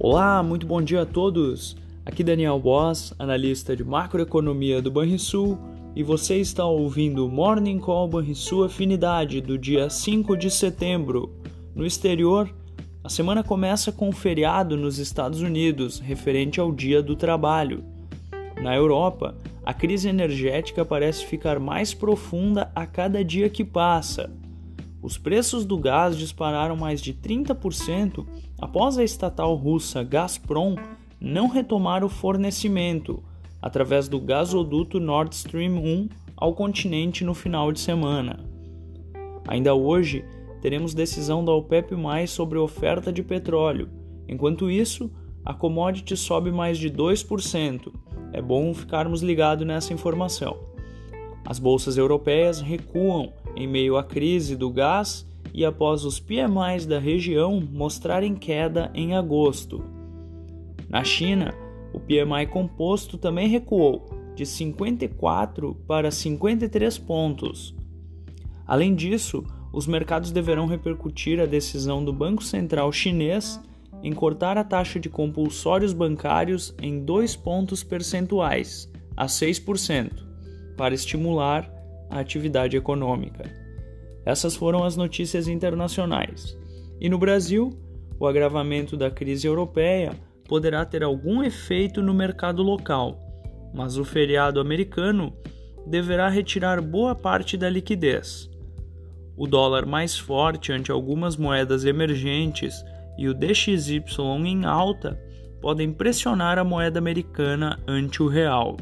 Olá, muito bom dia a todos. Aqui Daniel Boss, analista de macroeconomia do Banrisul, e você está ouvindo o Morning Call Banrisul Afinidade do dia 5 de setembro. No exterior, a semana começa com um feriado nos Estados Unidos, referente ao Dia do Trabalho. Na Europa, a crise energética parece ficar mais profunda a cada dia que passa. Os preços do gás dispararam mais de 30% após a estatal russa Gazprom não retomar o fornecimento através do gasoduto Nord Stream 1 ao continente no final de semana. Ainda hoje, teremos decisão da OPEP+ sobre oferta de petróleo. Enquanto isso, a commodity sobe mais de 2%. É bom ficarmos ligados nessa informação. As bolsas europeias recuam em meio à crise do gás e após os PMIs da região mostrarem queda em agosto. Na China, o PMI composto também recuou de 54 para 53 pontos. Além disso, os mercados deverão repercutir a decisão do Banco Central chinês em cortar a taxa de compulsórios bancários em 2 pontos percentuais, a 6% para estimular a atividade econômica. Essas foram as notícias internacionais. E no Brasil, o agravamento da crise europeia poderá ter algum efeito no mercado local, mas o feriado americano deverá retirar boa parte da liquidez. O dólar mais forte ante algumas moedas emergentes e o DXY em alta podem pressionar a moeda americana ante o real.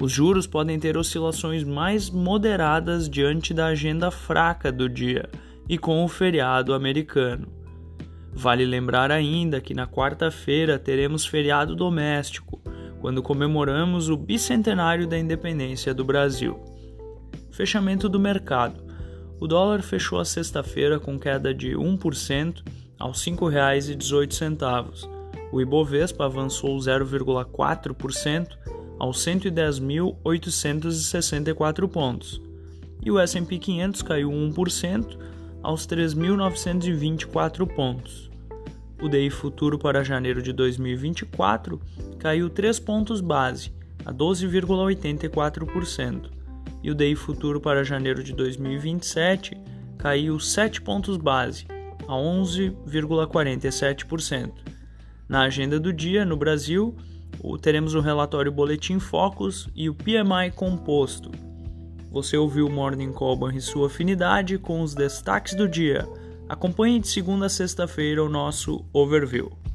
Os juros podem ter oscilações mais moderadas diante da agenda fraca do dia e com o feriado americano. Vale lembrar ainda que na quarta-feira teremos feriado doméstico, quando comemoramos o bicentenário da independência do Brasil. Fechamento do mercado. O dólar fechou a sexta-feira com queda de 1% aos R$ 5,18. O Ibovespa avançou 0,4% aos 110.864 pontos, e o S&P 500 caiu 1% aos 3.924 pontos. O DI futuro para janeiro de 2024 caiu 3 pontos base, a 12,84%, e o DI futuro para janeiro de 2027 caiu 7 pontos base, a 11,47%. Na agenda do dia, no Brasil, teremos o relatório Boletim Focus e o PMI composto. Você ouviu o Morning Call e sua afinidade com os destaques do dia. Acompanhe de segunda a sexta-feira o nosso overview.